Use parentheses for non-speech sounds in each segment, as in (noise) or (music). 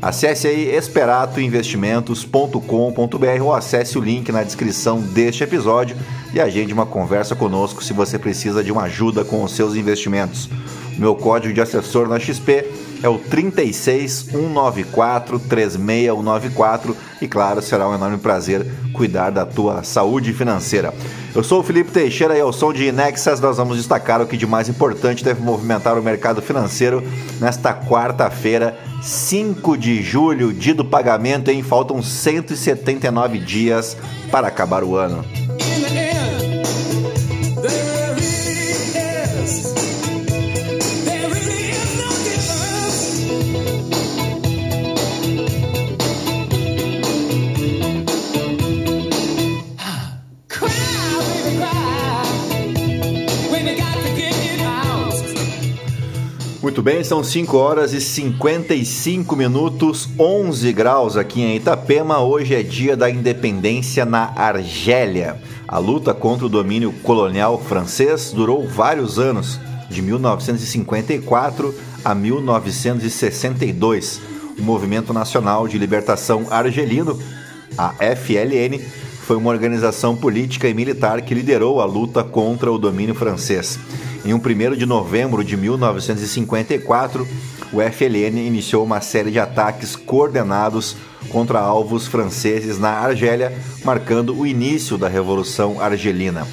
Acesse aí esperatoinvestimentos.com.br ou acesse o link na descrição deste episódio e agende uma conversa conosco se você precisa de uma ajuda com os seus investimentos. Meu código de assessor na XP é o 36194 36194 e claro, será um enorme prazer cuidar da tua saúde financeira. Eu sou o Felipe Teixeira e ao som de Nexas nós vamos destacar o que de mais importante deve movimentar o mercado financeiro nesta quarta-feira, 5 de julho, dia do pagamento, em faltam 179 dias para acabar o ano. Muito bem, são 5 horas e 55 minutos, 11 graus aqui em Itapema. Hoje é dia da independência na Argélia. A luta contra o domínio colonial francês durou vários anos, de 1954 a 1962. O Movimento Nacional de Libertação Argelino, a FLN, foi uma organização política e militar que liderou a luta contra o domínio francês. Em 1 de novembro de 1954, o FLN iniciou uma série de ataques coordenados contra alvos franceses na Argélia, marcando o início da Revolução Argelina.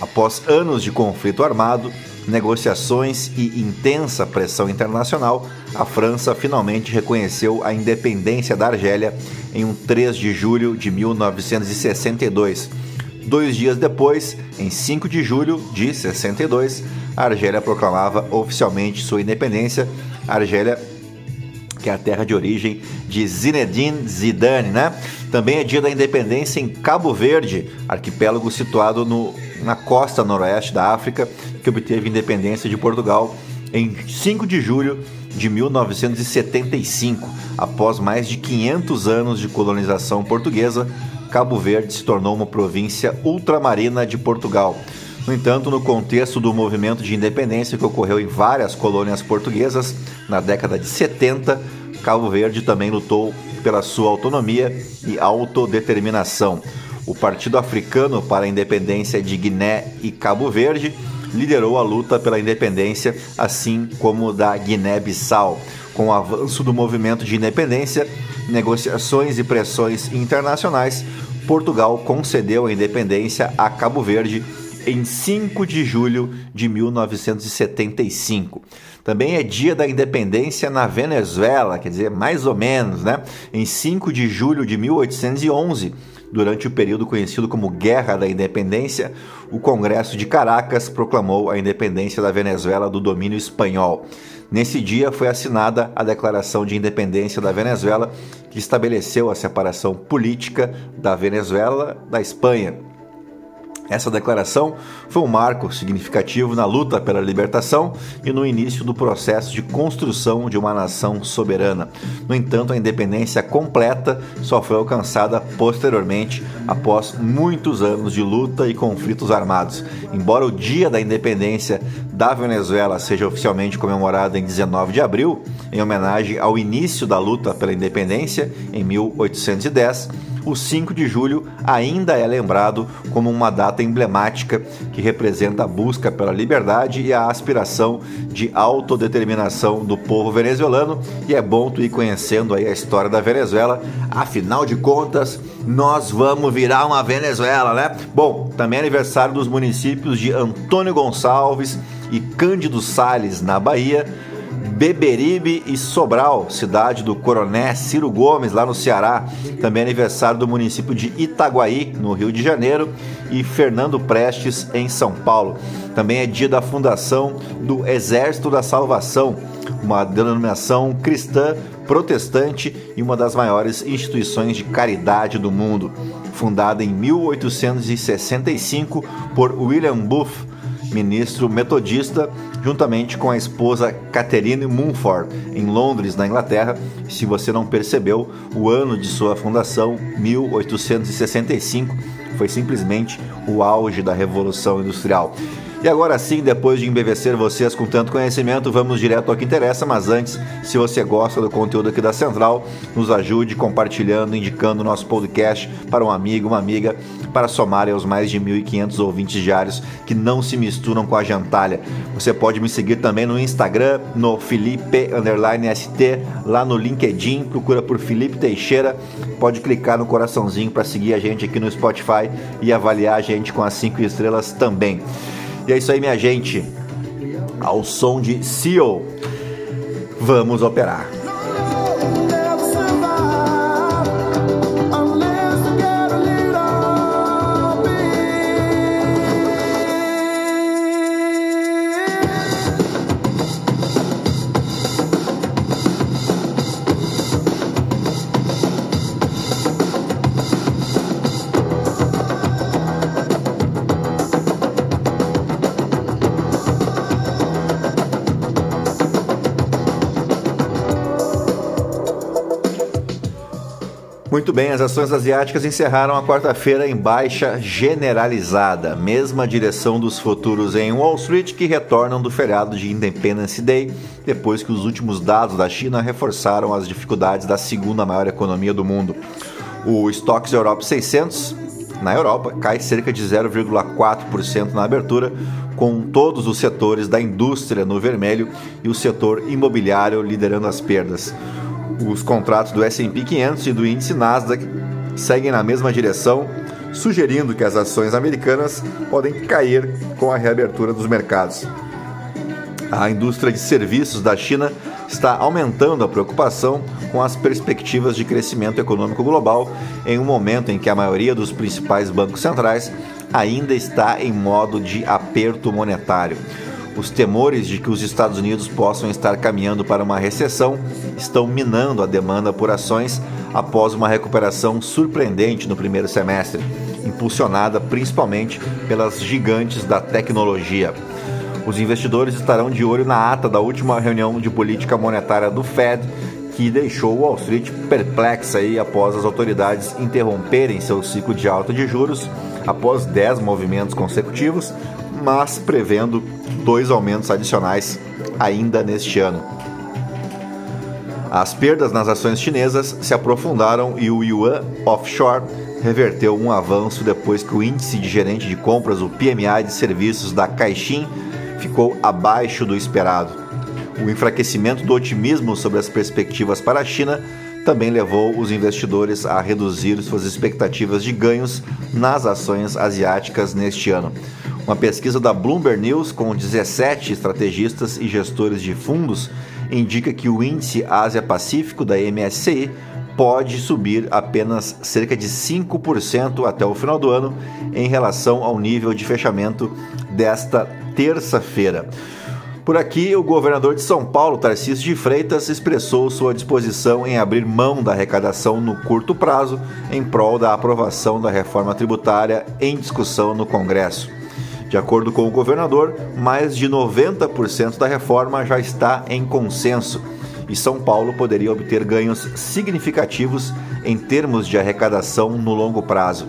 Após anos de conflito armado, negociações e intensa pressão internacional, a França finalmente reconheceu a independência da Argélia em um 3 de julho de 1962. Dois dias depois, em 5 de julho de 62, a Argélia proclamava oficialmente sua independência. A Argélia, que é a terra de origem de Zinedine Zidane, né? Também é dia da independência em Cabo Verde, arquipélago situado no, na costa noroeste da África, que obteve independência de Portugal em 5 de julho de 1975. Após mais de 500 anos de colonização portuguesa, Cabo Verde se tornou uma província ultramarina de Portugal. No entanto, no contexto do movimento de independência que ocorreu em várias colônias portuguesas na década de 70, Cabo Verde também lutou pela sua autonomia e autodeterminação. O Partido Africano para a Independência de Guiné e Cabo Verde liderou a luta pela independência, assim como da Guiné-Bissau. Com o avanço do movimento de independência, negociações e pressões internacionais, Portugal concedeu a independência a Cabo Verde em 5 de julho de 1975. Também é dia da independência na Venezuela, quer dizer, mais ou menos, né? Em 5 de julho de 1811, durante o período conhecido como Guerra da Independência, o Congresso de Caracas proclamou a independência da Venezuela do domínio espanhol. Nesse dia foi assinada a Declaração de Independência da Venezuela, que estabeleceu a separação política da Venezuela da Espanha. Essa declaração foi um marco significativo na luta pela libertação e no início do processo de construção de uma nação soberana. No entanto, a independência completa só foi alcançada posteriormente, após muitos anos de luta e conflitos armados. Embora o Dia da Independência da Venezuela seja oficialmente comemorado em 19 de abril, em homenagem ao início da luta pela independência em 1810, o 5 de julho ainda é lembrado como uma data emblemática que representa a busca pela liberdade e a aspiração de autodeterminação do povo venezuelano. E é bom tu ir conhecendo aí a história da Venezuela. Afinal de contas, nós vamos virar uma Venezuela, né? Bom, também é aniversário dos municípios de Antônio Gonçalves e Cândido Sales, na Bahia Beberibe e Sobral, cidade do Coroné Ciro Gomes, lá no Ceará. Também aniversário do município de Itaguaí, no Rio de Janeiro, e Fernando Prestes, em São Paulo. Também é dia da fundação do Exército da Salvação, uma denominação cristã protestante e uma das maiores instituições de caridade do mundo. Fundada em 1865 por William Booth, ministro metodista, juntamente com a esposa Catherine Mumford, em Londres, na Inglaterra. Se você não percebeu, o ano de sua fundação, 1865, foi simplesmente o auge da Revolução Industrial. E agora sim, depois de embevecer vocês com tanto conhecimento, vamos direto ao que interessa. Mas antes, se você gosta do conteúdo aqui da Central, nos ajude compartilhando, indicando o nosso podcast para um amigo, uma amiga, para somarem aos mais de 1.500 ouvintes diários que não se misturam com a gentalha. Você pode me seguir também no Instagram, no Felipe_ST, lá no LinkedIn, procura por Felipe Teixeira. Pode clicar no coraçãozinho para seguir a gente aqui no Spotify e avaliar a gente com as 5 estrelas também. E é isso aí, minha gente. Ao som de Seal, vamos operar. Muito bem, as ações asiáticas encerraram a quarta-feira em baixa generalizada, mesma direção dos futuros em Wall Street que retornam do feriado de Independence Day, depois que os últimos dados da China reforçaram as dificuldades da segunda maior economia do mundo. O Stocks Europe 600 na Europa cai cerca de 0,4% na abertura, com todos os setores da indústria no vermelho e o setor imobiliário liderando as perdas. Os contratos do S&P 500 e do índice Nasdaq seguem na mesma direção, sugerindo que as ações americanas podem cair com a reabertura dos mercados. A indústria de serviços da China está aumentando a preocupação com as perspectivas de crescimento econômico global em um momento em que a maioria dos principais bancos centrais ainda está em modo de aperto monetário. Os temores de que os Estados Unidos possam estar caminhando para uma recessão estão minando a demanda por ações após uma recuperação surpreendente no primeiro semestre, impulsionada principalmente pelas gigantes da tecnologia. Os investidores estarão de olho na ata da última reunião de política monetária do Fed, que deixou Wall Street perplexa aí após as autoridades interromperem seu ciclo de alta de juros após 10 movimentos consecutivos, mas prevendo dois aumentos adicionais ainda neste ano. As perdas nas ações chinesas se aprofundaram e o yuan offshore reverteu um avanço depois que o índice de gerente de compras, o PMI de serviços da Caixin, ficou abaixo do esperado. O enfraquecimento do otimismo sobre as perspectivas para a China também levou os investidores a reduzir suas expectativas de ganhos nas ações asiáticas neste ano. Uma pesquisa da Bloomberg News com 17 estrategistas e gestores de fundos indica que o índice Ásia-Pacífico da MSCI pode subir apenas cerca de 5% até o final do ano em relação ao nível de fechamento desta terça-feira. Por aqui, o governador de São Paulo, Tarcísio de Freitas, expressou sua disposição em abrir mão da arrecadação no curto prazo em prol da aprovação da reforma tributária em discussão no Congresso. De acordo com o governador, mais de 90% da reforma já está em consenso e São Paulo poderia obter ganhos significativos em termos de arrecadação no longo prazo.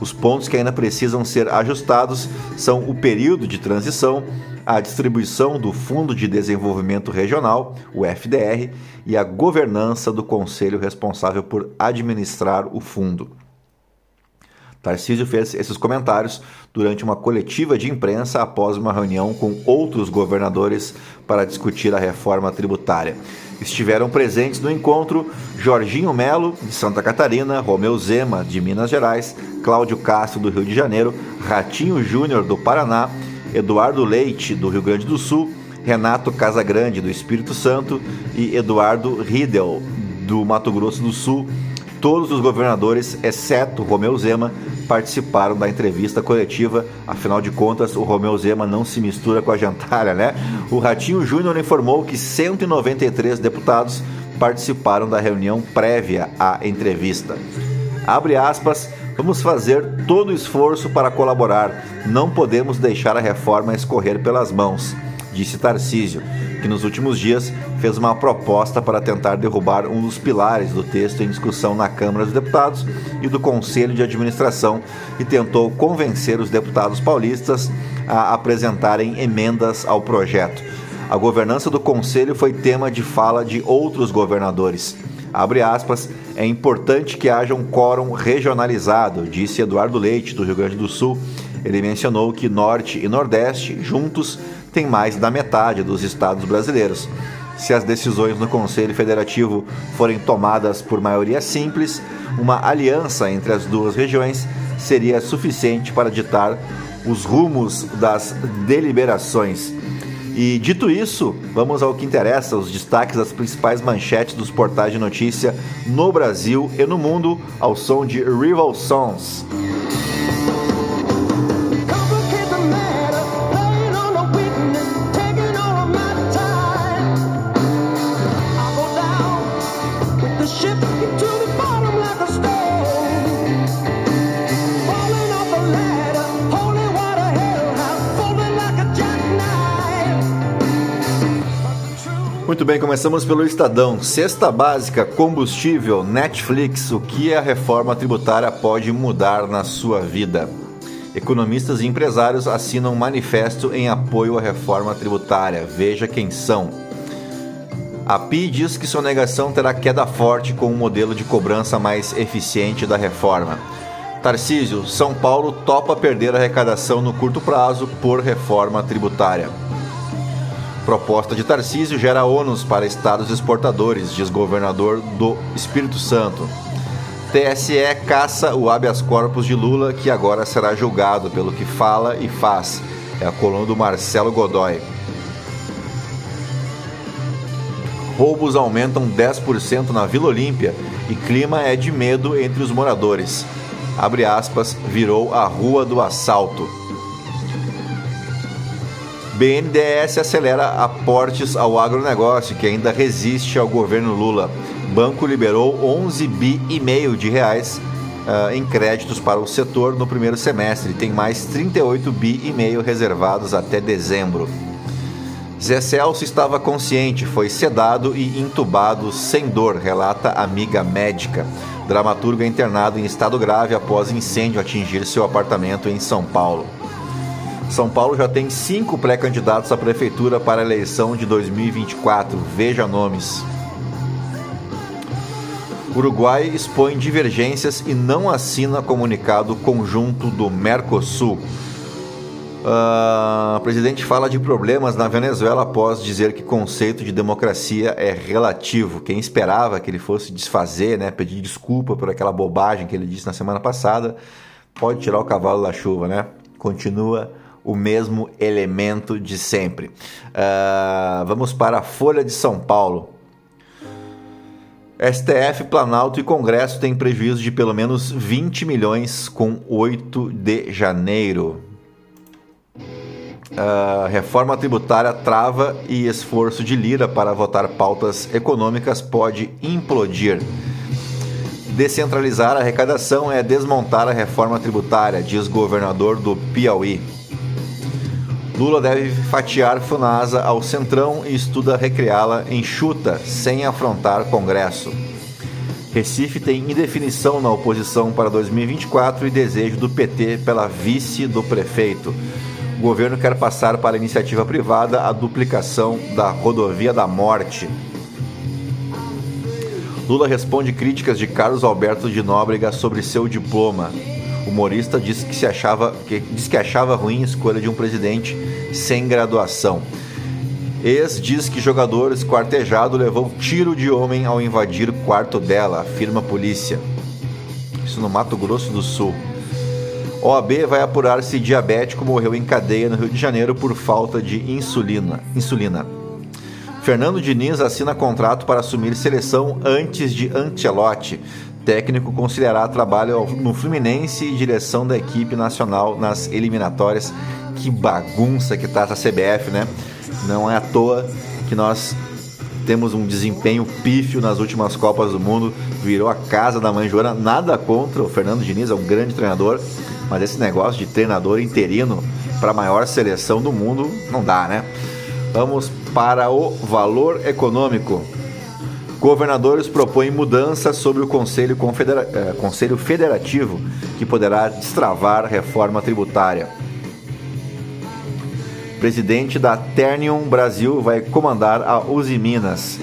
Os pontos que ainda precisam ser ajustados são o período de transição, a distribuição do Fundo de Desenvolvimento Regional, o FDR, e a governança do conselho responsável por administrar o fundo. Tarcísio fez esses comentários durante uma coletiva de imprensa após uma reunião com outros governadores para discutir a reforma tributária. Estiveram presentes no encontro Jorginho Melo, de Santa Catarina, Romeu Zema, de Minas Gerais, Cláudio Castro, do Rio de Janeiro, Ratinho Júnior, do Paraná, Eduardo Leite, do Rio Grande do Sul, Renato Casagrande, do Espírito Santo, e Eduardo Riedel, do Mato Grosso do Sul. Todos os governadores, exceto Romeu Zema, participaram da entrevista coletiva. Afinal de contas, o Romeu Zema não se mistura com a jantalha, né? O Ratinho Júnior informou que 193 deputados participaram da reunião prévia à entrevista. Abre aspas. Vamos fazer todo o esforço para colaborar. Não podemos deixar a reforma escorrer pelas mãos disse Tarcísio, que nos últimos dias fez uma proposta para tentar derrubar um dos pilares do texto em discussão na Câmara dos Deputados e do Conselho de Administração e tentou convencer os deputados paulistas a apresentarem emendas ao projeto. A governança do Conselho foi tema de fala de outros governadores. Aspas, é importante que haja um quórum regionalizado, disse Eduardo Leite, do Rio Grande do Sul. Ele mencionou que Norte e Nordeste, juntos, tem mais da metade dos estados brasileiros. Se as decisões no Conselho Federativo forem tomadas por maioria simples, uma aliança entre as duas regiões seria suficiente para ditar os rumos das deliberações. E dito isso, vamos ao que interessa, os destaques das principais manchetes dos portais de notícia no Brasil e no mundo, ao som de Rival Sons. Muito bem, começamos pelo Estadão. Cesta básica, combustível, Netflix. O que a reforma tributária pode mudar na sua vida? Economistas e empresários assinam um manifesto em apoio à reforma tributária. Veja quem são. A PI diz que sonegação terá queda forte com um modelo de cobrança mais eficiente da reforma. Tarcísio, São Paulo topa perder arrecadação no curto prazo por reforma tributária. Proposta de Tarcísio gera ônus para estados exportadores, diz governador do Espírito Santo. TSE caça o habeas corpus de Lula, que agora será julgado pelo que fala e faz. É a coluna do Marcelo Godoy. Roubos aumentam 10% na Vila Olímpia e clima é de medo entre os moradores. Abre aspas, virou a rua do assalto. BNDES acelera aportes ao agronegócio, que ainda resiste ao governo Lula. Banco liberou 11 bi e meio de reais uh, em créditos para o setor no primeiro semestre. Tem mais 38 bi e meio reservados até dezembro. Zé Celso estava consciente, foi sedado e entubado sem dor, relata amiga médica. Dramaturgo é internado em estado grave após incêndio atingir seu apartamento em São Paulo. São Paulo já tem cinco pré-candidatos à prefeitura para a eleição de 2024. Veja nomes. Uruguai expõe divergências e não assina comunicado conjunto do Mercosul. Uh, o presidente fala de problemas na Venezuela após dizer que conceito de democracia é relativo. Quem esperava que ele fosse desfazer, né, pedir desculpa por aquela bobagem que ele disse na semana passada, pode tirar o cavalo da chuva, né? Continua o mesmo elemento de sempre. Uh, vamos para a Folha de São Paulo. STF, Planalto e Congresso têm prejuízo de pelo menos 20 milhões com 8 de janeiro. Uh, reforma tributária trava e esforço de Lira para votar pautas econômicas pode implodir. Descentralizar a arrecadação é desmontar a reforma tributária, diz governador do Piauí. Lula deve fatiar Funasa ao centrão e estuda recriá-la enxuta, sem afrontar Congresso. Recife tem indefinição na oposição para 2024 e desejo do PT pela vice do prefeito. O governo quer passar para a iniciativa privada a duplicação da rodovia da morte. Lula responde críticas de Carlos Alberto de Nóbrega sobre seu diploma humorista disse que, se achava, que, disse que achava ruim a escolha de um presidente sem graduação. Ex diz que jogador esquartejado levou tiro de homem ao invadir quarto dela, afirma a polícia. Isso no Mato Grosso do Sul. OAB vai apurar se diabético morreu em cadeia no Rio de Janeiro por falta de insulina. insulina. Fernando Diniz assina contrato para assumir seleção antes de Ancelotti. Técnico conciliará trabalho no Fluminense e direção da equipe nacional nas eliminatórias. Que bagunça que tá essa CBF, né? Não é à toa que nós temos um desempenho pífio nas últimas Copas do Mundo, virou a casa da mãe Joana. Nada contra o Fernando Diniz, é um grande treinador, mas esse negócio de treinador interino para a maior seleção do mundo não dá, né? Vamos para o valor econômico. Governadores propõem mudanças sobre o Conselho, Confedera eh, Conselho Federativo, que poderá destravar reforma tributária. Presidente da Ternium Brasil vai comandar a Uzi Minas.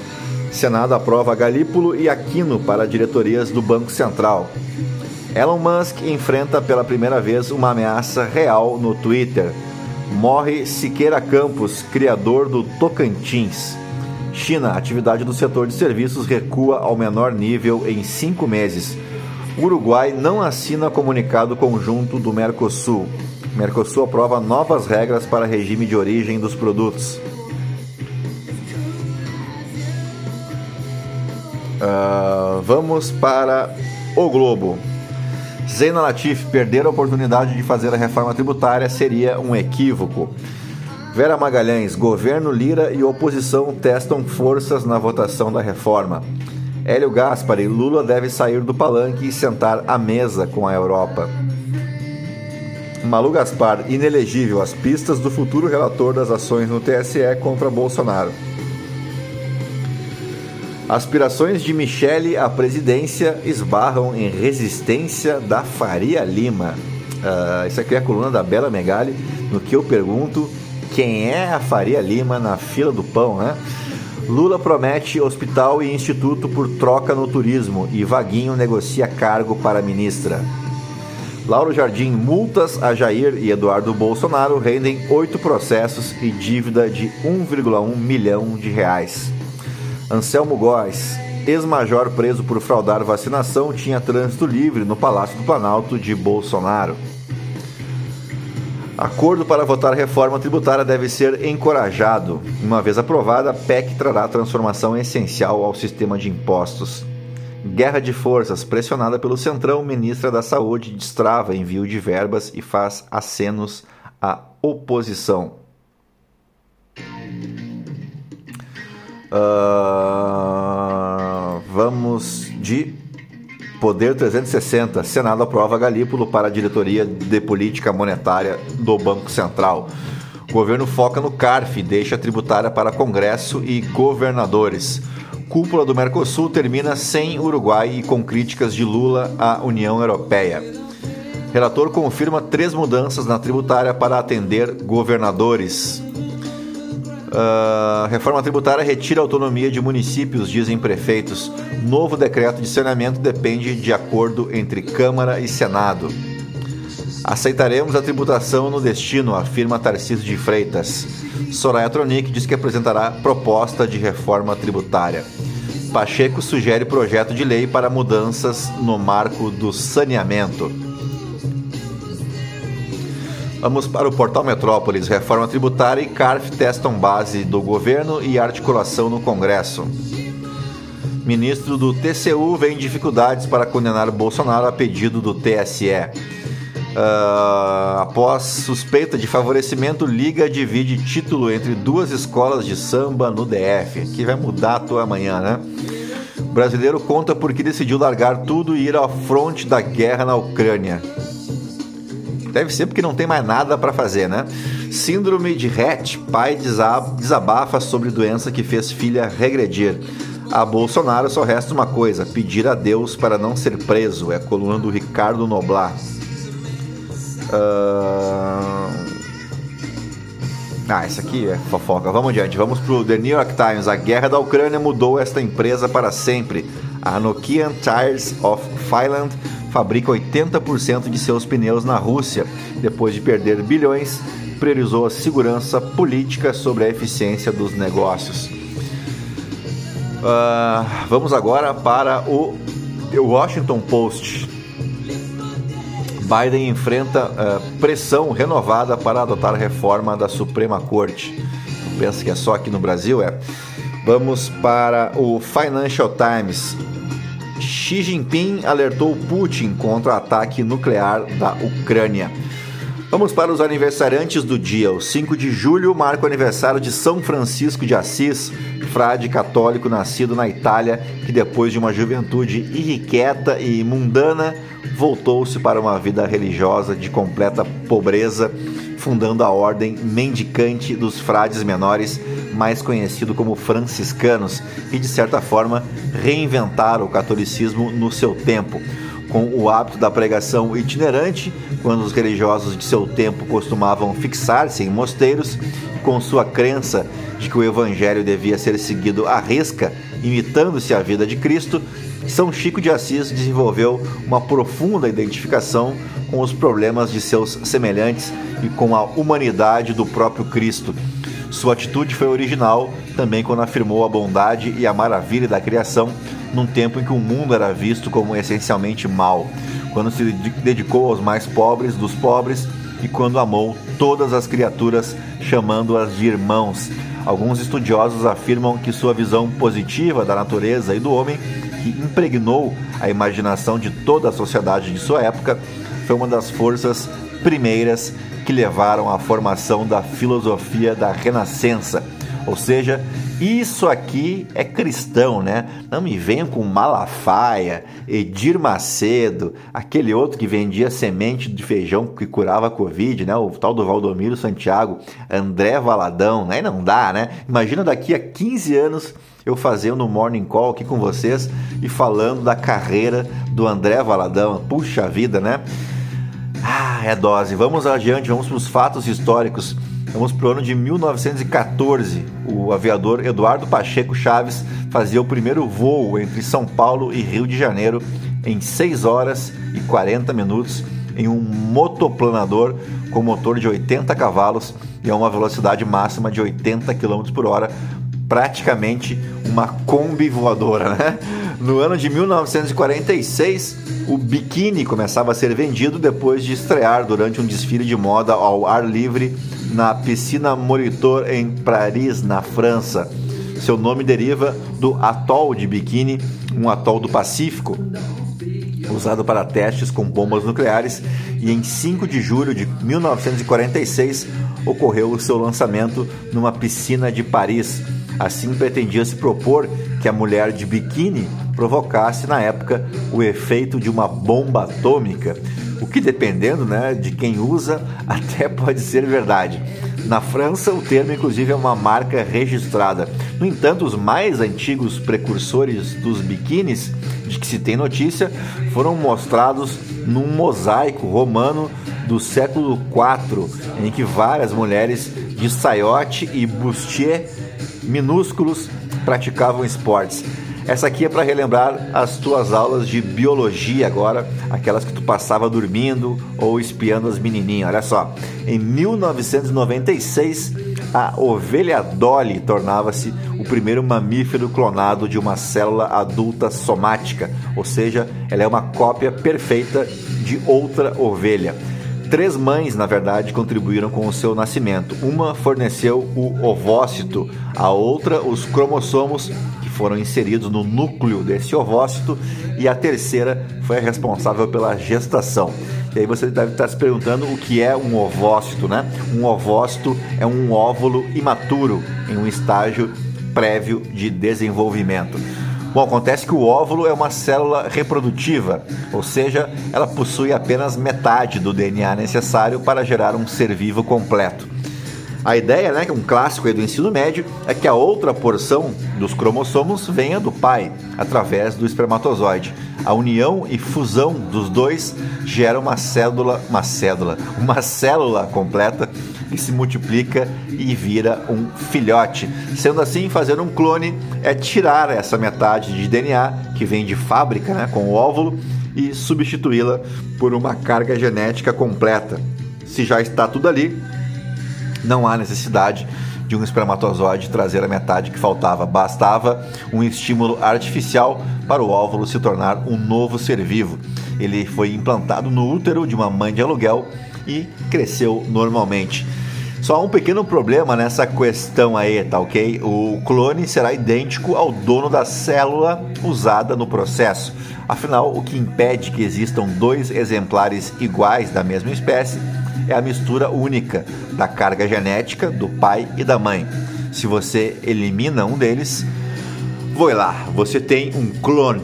Senado aprova Galípolo e Aquino para diretorias do Banco Central. Elon Musk enfrenta pela primeira vez uma ameaça real no Twitter. Morre Siqueira Campos, criador do Tocantins. China, atividade do setor de serviços recua ao menor nível em cinco meses. Uruguai não assina comunicado conjunto do Mercosul. Mercosul aprova novas regras para regime de origem dos produtos. Uh, vamos para o Globo. Zena Latif perder a oportunidade de fazer a reforma tributária seria um equívoco. Vera Magalhães, governo Lira e oposição testam forças na votação da reforma. Hélio Gaspari, Lula deve sair do palanque e sentar à mesa com a Europa. Malu Gaspar, inelegível às pistas do futuro relator das ações no TSE contra Bolsonaro. Aspirações de Michele à presidência esbarram em resistência da Faria Lima. Uh, isso aqui é a coluna da Bela Megali, no que eu pergunto quem é a Faria Lima na fila do pão, né? Lula promete hospital e instituto por troca no turismo e Vaguinho negocia cargo para ministra. Lauro Jardim, multas a Jair e Eduardo Bolsonaro rendem oito processos e dívida de 1,1 milhão de reais. Anselmo Góes, ex-major preso por fraudar vacinação, tinha trânsito livre no Palácio do Planalto de Bolsonaro. Acordo para votar reforma tributária deve ser encorajado. Uma vez aprovada, a PEC trará transformação essencial ao sistema de impostos. Guerra de forças, pressionada pelo Centrão, ministra da Saúde destrava envio de verbas e faz acenos à oposição. Uh, vamos de Poder 360. Senado aprova Galípolo para a diretoria de política monetária do Banco Central. O governo foca no CARF, deixa a tributária para Congresso e governadores. Cúpula do Mercosul termina sem Uruguai e com críticas de Lula à União Europeia. Relator confirma três mudanças na tributária para atender governadores. Uh, reforma tributária retira a autonomia de municípios, dizem prefeitos. Novo decreto de saneamento depende de acordo entre Câmara e Senado. Aceitaremos a tributação no destino, afirma Tarcísio de Freitas. Soraya Tronic diz que apresentará proposta de reforma tributária. Pacheco sugere projeto de lei para mudanças no marco do saneamento. Vamos para o portal Metrópolis. Reforma tributária e CARF testam base do governo e articulação no Congresso. Ministro do TCU vê dificuldades para condenar Bolsonaro a pedido do TSE. Uh, ah, após suspeita de favorecimento, Liga divide título entre duas escolas de samba no DF. Que vai mudar a tua amanhã, né? O brasileiro conta por que decidiu largar tudo e ir à fronte da guerra na Ucrânia. Deve ser porque não tem mais nada para fazer, né? Síndrome de Rett, pai desabafa sobre doença que fez filha regredir. A Bolsonaro só resta uma coisa: pedir a Deus para não ser preso. É a coluna do Ricardo Noblar. Uh... Ah, isso aqui é fofoca. Vamos adiante. Vamos pro The New York Times. A guerra da Ucrânia mudou esta empresa para sempre. A Nokian Tires of Finland fabrica 80% de seus pneus na Rússia. Depois de perder bilhões, priorizou a segurança política sobre a eficiência dos negócios. Uh, vamos agora para o The Washington Post. Biden enfrenta uh, pressão renovada para adotar reforma da Suprema Corte. Pensa que é só aqui no Brasil? É. Vamos para o Financial Times. Xi Jinping alertou Putin contra o ataque nuclear da Ucrânia. Vamos para os aniversariantes do dia. O 5 de julho marca o aniversário de São Francisco de Assis, frade católico nascido na Itália, que depois de uma juventude irrequieta e mundana, voltou-se para uma vida religiosa de completa pobreza, fundando a ordem mendicante dos frades menores, mais conhecido como franciscanos, e de certa forma reinventaram o catolicismo no seu tempo com o hábito da pregação itinerante, quando os religiosos de seu tempo costumavam fixar-se em mosteiros, com sua crença de que o evangelho devia ser seguido à risca, imitando-se a vida de Cristo, São Chico de Assis desenvolveu uma profunda identificação com os problemas de seus semelhantes e com a humanidade do próprio Cristo. Sua atitude foi original também quando afirmou a bondade e a maravilha da criação num tempo em que o mundo era visto como essencialmente mal, quando se dedicou aos mais pobres dos pobres e quando amou todas as criaturas, chamando-as de irmãos. Alguns estudiosos afirmam que sua visão positiva da natureza e do homem, que impregnou a imaginação de toda a sociedade de sua época, foi uma das forças primeiras que levaram à formação da filosofia da Renascença, ou seja, isso aqui é cristão, né? Não me venham com Malafaia, Edir Macedo, aquele outro que vendia semente de feijão que curava a Covid, né? O tal do Valdomiro Santiago, André Valadão, né? Não dá, né? Imagina daqui a 15 anos eu fazendo um morning call aqui com vocês e falando da carreira do André Valadão. Puxa vida, né? Ah, é dose. Vamos adiante, vamos para os fatos históricos. Vamos para o ano de 1914. O aviador Eduardo Pacheco Chaves fazia o primeiro voo entre São Paulo e Rio de Janeiro em 6 horas e 40 minutos em um motoplanador com motor de 80 cavalos e a uma velocidade máxima de 80 km por hora, praticamente uma Kombi voadora, né? No ano de 1946, o biquíni começava a ser vendido depois de estrear durante um desfile de moda ao ar livre na piscina Monitor em Paris, na França. Seu nome deriva do atol de biquíni, um atol do Pacífico, usado para testes com bombas nucleares, e em 5 de julho de 1946 ocorreu o seu lançamento numa piscina de Paris. Assim pretendia se propor que a mulher de biquíni provocasse na época o efeito de uma bomba atômica o que dependendo né, de quem usa, (laughs) até pode ser verdade. Na França, o termo inclusive é uma marca registrada. No entanto, os mais antigos precursores dos biquínis, de que se tem notícia, foram mostrados num mosaico romano do século IV, em que várias mulheres de saiote e bustier minúsculos praticavam esportes. Essa aqui é para relembrar as tuas aulas de biologia agora, aquelas que tu passava dormindo ou espiando as menininhas. Olha só, em 1996, a ovelha Dolly tornava-se o primeiro mamífero clonado de uma célula adulta somática, ou seja, ela é uma cópia perfeita de outra ovelha. Três mães, na verdade, contribuíram com o seu nascimento. Uma forneceu o ovócito, a outra os cromossomos foram inseridos no núcleo desse ovócito e a terceira foi a responsável pela gestação. E aí você deve estar se perguntando o que é um ovócito, né? Um ovócito é um óvulo imaturo em um estágio prévio de desenvolvimento. Bom, acontece que o óvulo é uma célula reprodutiva, ou seja, ela possui apenas metade do DNA necessário para gerar um ser vivo completo. A ideia, né, que é um clássico do ensino médio, é que a outra porção dos cromossomos venha do pai, através do espermatozoide. A união e fusão dos dois gera uma célula, uma célula, uma célula completa que se multiplica e vira um filhote. Sendo assim, fazer um clone é tirar essa metade de DNA que vem de fábrica, né, com o óvulo e substituí-la por uma carga genética completa. Se já está tudo ali, não há necessidade de um espermatozoide trazer a metade que faltava. Bastava um estímulo artificial para o óvulo se tornar um novo ser vivo. Ele foi implantado no útero de uma mãe de aluguel e cresceu normalmente. Só um pequeno problema nessa questão aí, tá ok? O clone será idêntico ao dono da célula usada no processo. Afinal, o que impede que existam dois exemplares iguais da mesma espécie é a mistura única da carga genética do pai e da mãe. Se você elimina um deles, Vou lá, você tem um clone.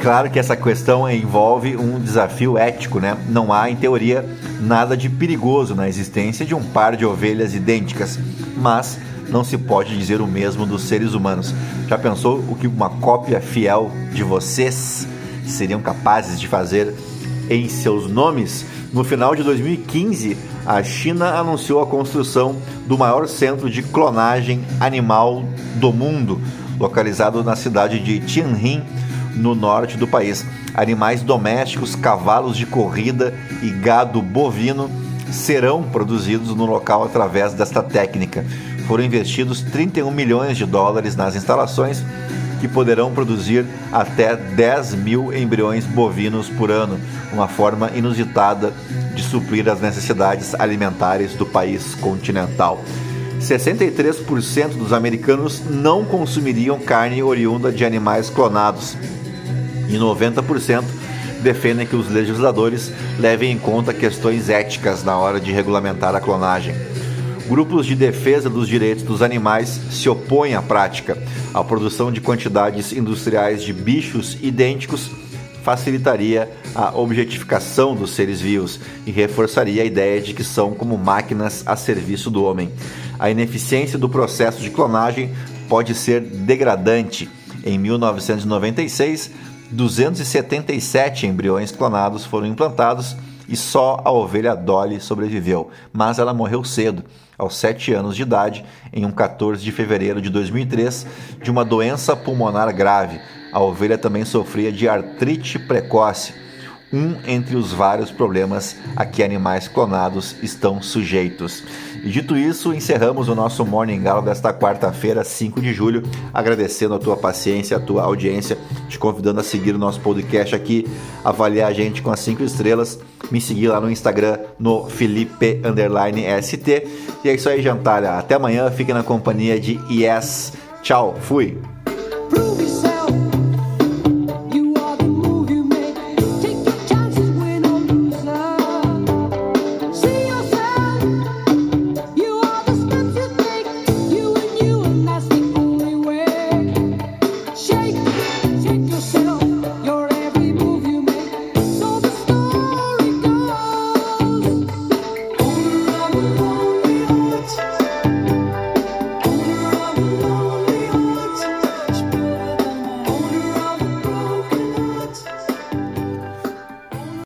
Claro que essa questão envolve um desafio ético, né? Não há, em teoria, nada de perigoso na existência de um par de ovelhas idênticas, mas não se pode dizer o mesmo dos seres humanos. Já pensou o que uma cópia fiel de vocês seriam capazes de fazer em seus nomes? No final de 2015, a China anunciou a construção do maior centro de clonagem animal do mundo localizado na cidade de Tianjin, no norte do país. Animais domésticos, cavalos de corrida e gado bovino serão produzidos no local através desta técnica. Foram investidos 31 milhões de dólares nas instalações que poderão produzir até 10 mil embriões bovinos por ano, uma forma inusitada de suprir as necessidades alimentares do país continental. 63% dos americanos não consumiriam carne oriunda de animais clonados e 90% defendem que os legisladores levem em conta questões éticas na hora de regulamentar a clonagem. Grupos de defesa dos direitos dos animais se opõem à prática. A produção de quantidades industriais de bichos idênticos facilitaria a objetificação dos seres vivos e reforçaria a ideia de que são como máquinas a serviço do homem. A ineficiência do processo de clonagem pode ser degradante. Em 1996, 277 embriões clonados foram implantados e só a ovelha Dolly sobreviveu, mas ela morreu cedo, aos 7 anos de idade, em um 14 de fevereiro de 2003, de uma doença pulmonar grave, a ovelha também sofria de artrite precoce, um entre os vários problemas a que animais clonados estão sujeitos. E dito isso, encerramos o nosso Morning Galo desta quarta-feira, 5 de julho, agradecendo a tua paciência, a tua audiência, te convidando a seguir o nosso podcast aqui, avaliar a gente com as 5 estrelas, me seguir lá no Instagram, no Felipe_ST. E é isso aí, jantalha. Até amanhã, fique na companhia de Yes. Tchau, fui!